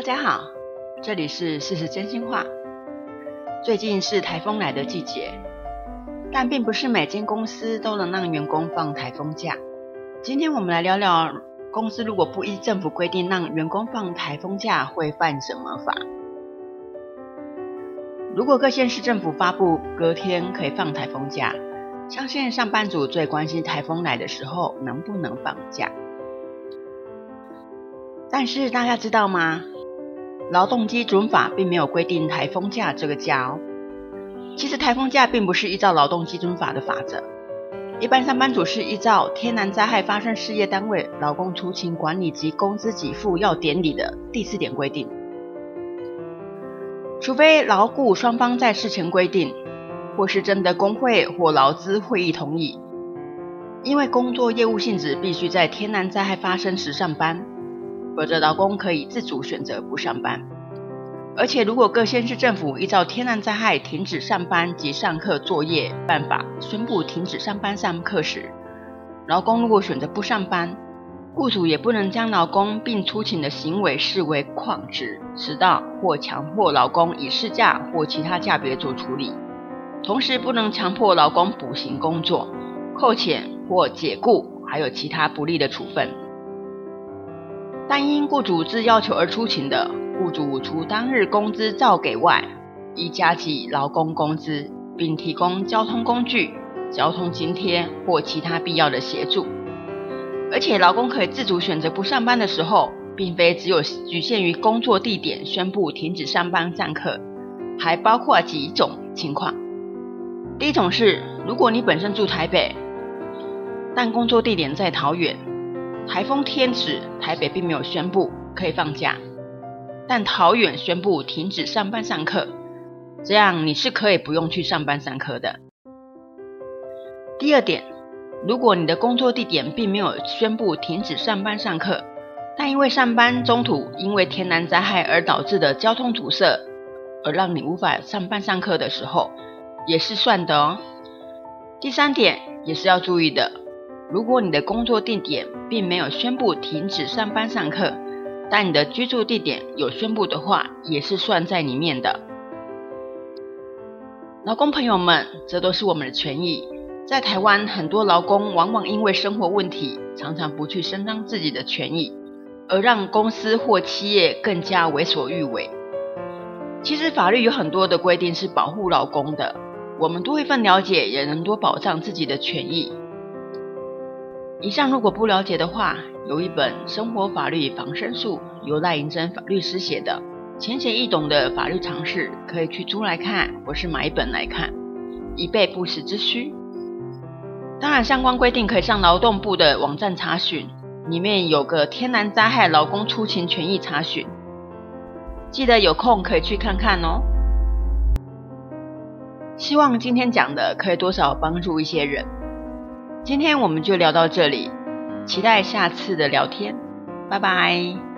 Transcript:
大家好，这里是事实真心话。最近是台风来的季节，但并不是每间公司都能让员工放台风假。今天我们来聊聊，公司如果不依政府规定让员工放台风假，会犯什么法？如果各县市政府发布隔天可以放台风假，相信上班族最关心台风来的时候能不能放假。但是大家知道吗？劳动基准法并没有规定台风假这个假哦。其实台风假并不是依照劳动基准法的法则，一般上班族是依照天然灾害发生事业单位劳工出勤管理及工资给付要典里的第四点规定。除非劳雇双方在事前规定，或是征得工会或劳资会议同意，因为工作业务性质必须在天然灾害发生时上班。否则，劳工可以自主选择不上班。而且，如果各县市政府依照天然灾害停止上班及上课作业办法宣布停止上班上课时，劳工如果选择不上班，雇主也不能将劳工并出勤的行为视为旷职、迟到或强迫劳工以事假或其他假别做处理。同时，不能强迫劳工补行工作、扣遣或解雇，还有其他不利的处分。因雇主自要求而出勤的，雇主除当日工资照给外，依加给劳工工资，并提供交通工具、交通津贴或其他必要的协助。而且，劳工可以自主选择不上班的时候，并非只有局限于工作地点宣布停止上班上课，还包括几种情况。第一种是，如果你本身住台北，但工作地点在桃园。台风天时，台北并没有宣布可以放假，但桃园宣布停止上班上课，这样你是可以不用去上班上课的。第二点，如果你的工作地点并没有宣布停止上班上课，但因为上班中途因为天然灾害而导致的交通堵塞，而让你无法上班上课的时候，也是算的哦。第三点也是要注意的。如果你的工作地点并没有宣布停止上班上课，但你的居住地点有宣布的话，也是算在里面的。劳工朋友们，这都是我们的权益。在台湾，很多劳工往往因为生活问题，常常不去伸张自己的权益，而让公司或企业更加为所欲为。其实法律有很多的规定是保护劳工的，我们多一份了解，也能多保障自己的权益。以上如果不了解的话，有一本《生活法律防身术》，由赖银珍法律师写的，浅显易懂的法律常识，可以去租来看，或是买一本来看，以备不时之需。当然，相关规定可以上劳动部的网站查询，里面有个天然灾害劳工出勤权益查询，记得有空可以去看看哦。希望今天讲的可以多少帮助一些人。今天我们就聊到这里，期待下次的聊天，拜拜。